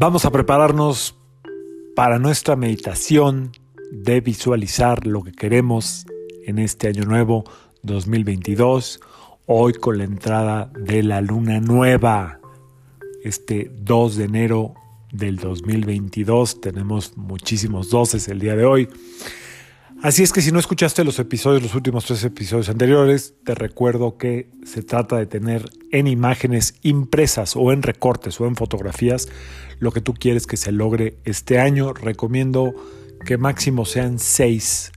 Vamos a prepararnos para nuestra meditación de visualizar lo que queremos en este año nuevo 2022, hoy con la entrada de la luna nueva, este 2 de enero del 2022, tenemos muchísimos doces el día de hoy. Así es que si no escuchaste los episodios, los últimos tres episodios anteriores, te recuerdo que se trata de tener en imágenes impresas o en recortes o en fotografías lo que tú quieres que se logre este año. Recomiendo que máximo sean seis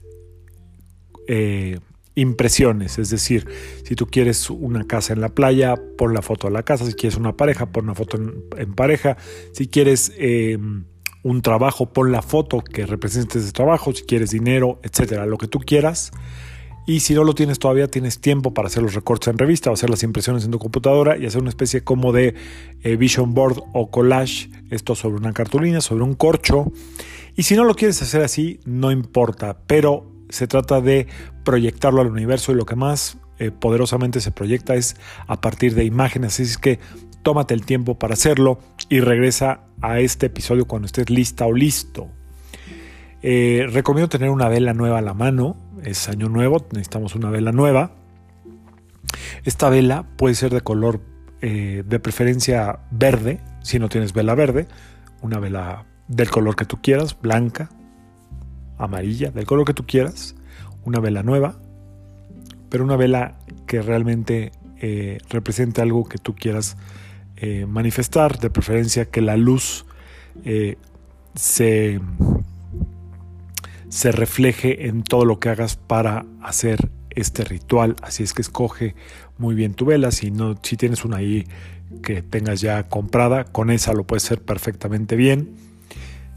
eh, impresiones, es decir, si tú quieres una casa en la playa, pon la foto de la casa, si quieres una pareja, pon una foto en, pareja, si quieres... Eh, un trabajo, pon la foto que represente ese trabajo, si quieres dinero, etcétera, lo que tú quieras. Y si no lo tienes todavía, tienes tiempo para hacer los recortes en revista o hacer las impresiones en tu computadora y hacer una especie como de eh, vision board o collage, esto sobre una cartulina, sobre un corcho. Y si no lo quieres hacer así, no importa, pero se trata de proyectarlo al universo y lo que más eh, poderosamente se proyecta es a partir de imágenes. Así es que tómate el tiempo para hacerlo y regresa a este episodio cuando estés lista o listo. Eh, recomiendo tener una vela nueva a la mano, es año nuevo, necesitamos una vela nueva. Esta vela puede ser de color eh, de preferencia verde, si no tienes vela verde, una vela del color que tú quieras, blanca, amarilla, del color que tú quieras, una vela nueva, pero una vela que realmente eh, represente algo que tú quieras eh, manifestar, de preferencia que la luz eh, se, se refleje en todo lo que hagas para hacer este ritual. Así es que escoge muy bien tu vela. Si, no, si tienes una ahí que tengas ya comprada, con esa lo puedes hacer perfectamente bien.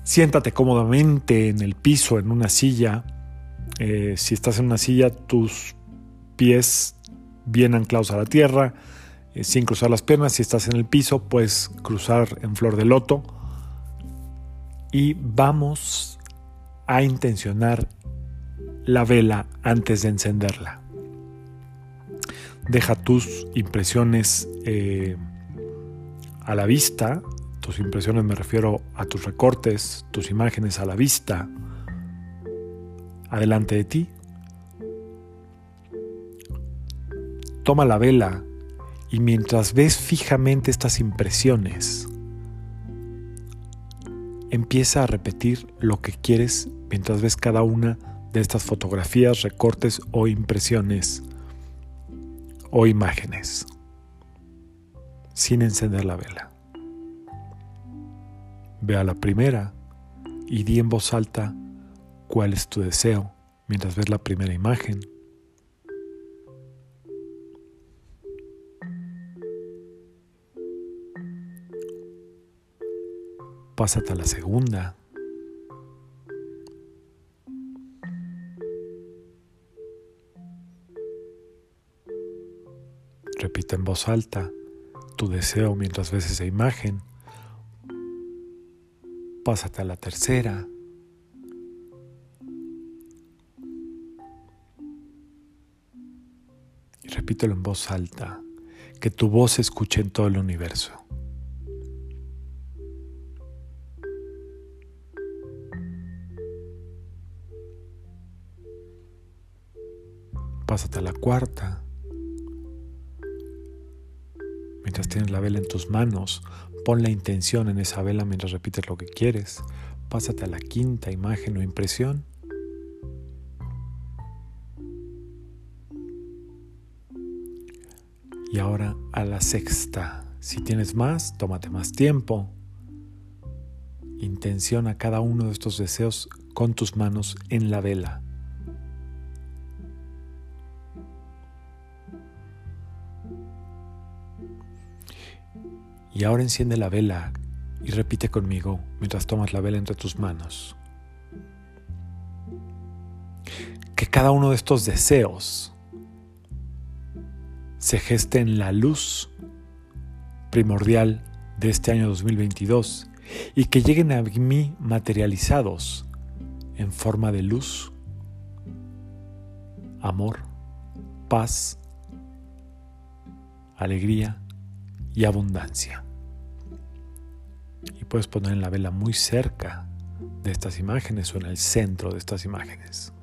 Siéntate cómodamente en el piso, en una silla. Eh, si estás en una silla, tus pies bien anclados a la tierra eh, sin cruzar las piernas. Si estás en el piso, puedes cruzar en flor de loto. Y vamos a intencionar la vela antes de encenderla. Deja tus impresiones eh, a la vista. Tus impresiones me refiero a tus recortes, tus imágenes a la vista, adelante de ti. Toma la vela y mientras ves fijamente estas impresiones, empieza a repetir lo que quieres mientras ves cada una de estas fotografías, recortes o impresiones o imágenes, sin encender la vela. Ve a la primera y di en voz alta cuál es tu deseo mientras ves la primera imagen Pásate a la segunda. Repite en voz alta tu deseo mientras ves esa imagen. Pásate a la tercera. Y repítelo en voz alta, que tu voz se escuche en todo el universo. Pásate a la cuarta. Mientras tienes la vela en tus manos, pon la intención en esa vela mientras repites lo que quieres. Pásate a la quinta imagen o impresión. Y ahora a la sexta. Si tienes más, tómate más tiempo. Intenciona cada uno de estos deseos con tus manos en la vela. Y ahora enciende la vela y repite conmigo mientras tomas la vela entre tus manos. Que cada uno de estos deseos se geste en la luz primordial de este año 2022 y que lleguen a mí materializados en forma de luz, amor, paz, alegría y abundancia. Y puedes poner la vela muy cerca de estas imágenes o en el centro de estas imágenes.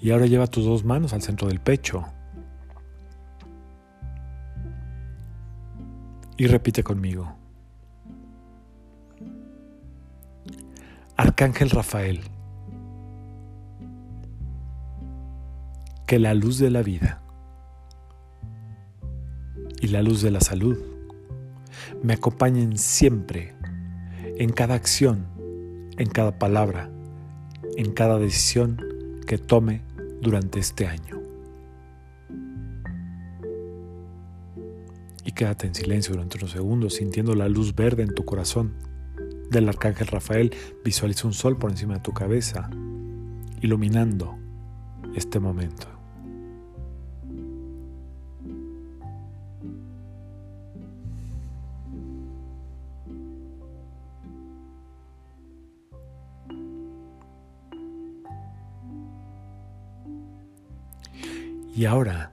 Y ahora lleva tus dos manos al centro del pecho. Y repite conmigo. Arcángel Rafael, que la luz de la vida y la luz de la salud me acompañen siempre en cada acción, en cada palabra, en cada decisión que tome durante este año. Y quédate en silencio durante unos segundos sintiendo la luz verde en tu corazón. Del arcángel Rafael visualiza un sol por encima de tu cabeza, iluminando este momento. Y ahora,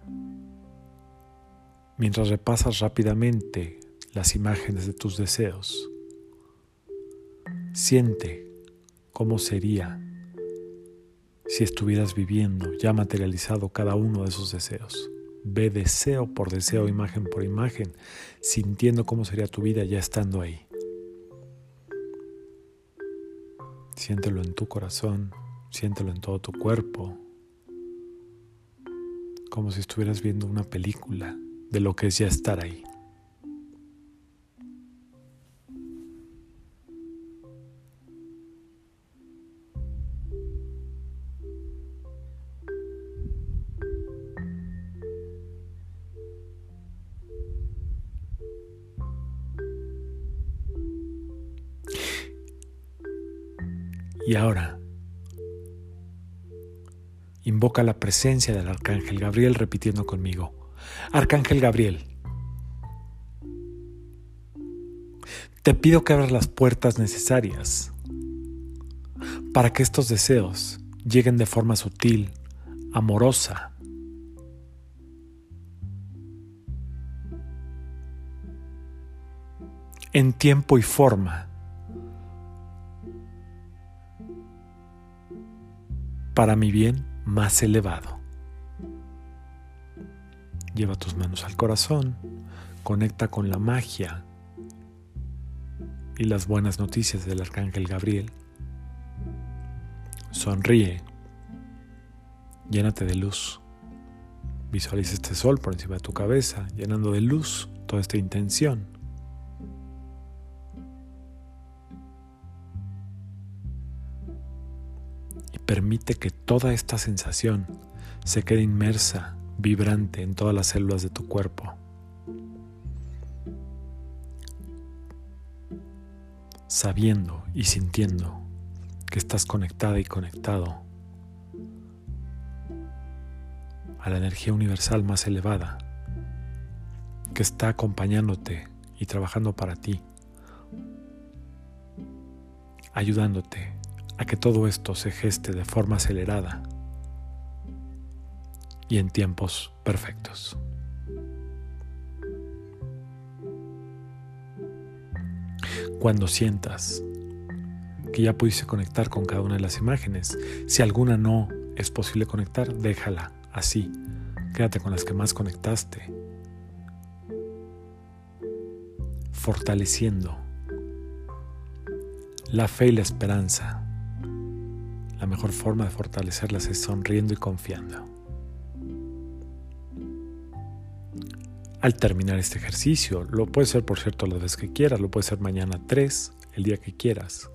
mientras repasas rápidamente las imágenes de tus deseos, siente cómo sería si estuvieras viviendo ya materializado cada uno de esos deseos. Ve deseo por deseo, imagen por imagen, sintiendo cómo sería tu vida ya estando ahí. Siéntelo en tu corazón, siéntelo en todo tu cuerpo, como si estuvieras viendo una película de lo que es ya estar ahí. Y ahora, Invoca la presencia del Arcángel Gabriel repitiendo conmigo. Arcángel Gabriel, te pido que abras las puertas necesarias para que estos deseos lleguen de forma sutil, amorosa, en tiempo y forma para mi bien más elevado. Lleva tus manos al corazón, conecta con la magia y las buenas noticias del arcángel Gabriel. Sonríe, llénate de luz. Visualiza este sol por encima de tu cabeza, llenando de luz toda esta intención. Permite que toda esta sensación se quede inmersa, vibrante en todas las células de tu cuerpo. Sabiendo y sintiendo que estás conectada y conectado a la energía universal más elevada que está acompañándote y trabajando para ti, ayudándote a que todo esto se geste de forma acelerada y en tiempos perfectos. Cuando sientas que ya pudiste conectar con cada una de las imágenes, si alguna no es posible conectar, déjala así. Quédate con las que más conectaste, fortaleciendo la fe y la esperanza la mejor forma de fortalecerlas es sonriendo y confiando. Al terminar este ejercicio, lo puede ser por cierto la vez que quieras, lo puede ser mañana 3, el día que quieras.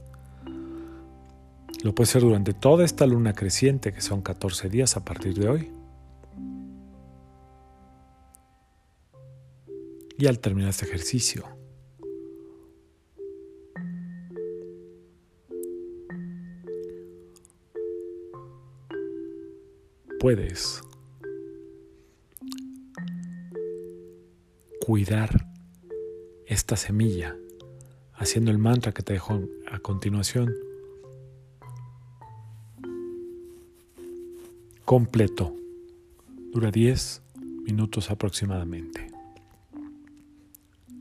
Lo puede ser durante toda esta luna creciente, que son 14 días a partir de hoy. Y al terminar este ejercicio, puedes cuidar esta semilla haciendo el mantra que te dejo a continuación completo. Dura 10 minutos aproximadamente.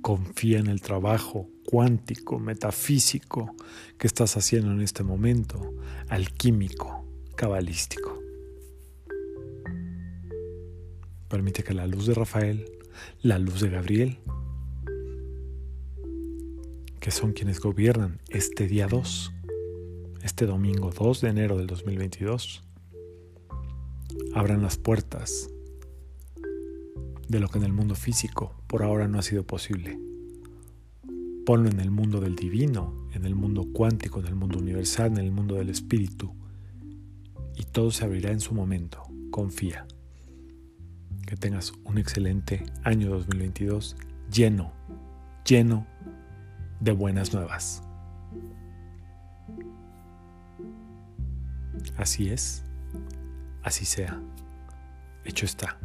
Confía en el trabajo cuántico, metafísico que estás haciendo en este momento, alquímico, cabalístico. Permite que la luz de Rafael, la luz de Gabriel, que son quienes gobiernan este día 2, este domingo 2 de enero del 2022, abran las puertas de lo que en el mundo físico por ahora no ha sido posible. Ponlo en el mundo del divino, en el mundo cuántico, en el mundo universal, en el mundo del espíritu. Y todo se abrirá en su momento. Confía. Que tengas un excelente año 2022 lleno, lleno de buenas nuevas. Así es, así sea, hecho está.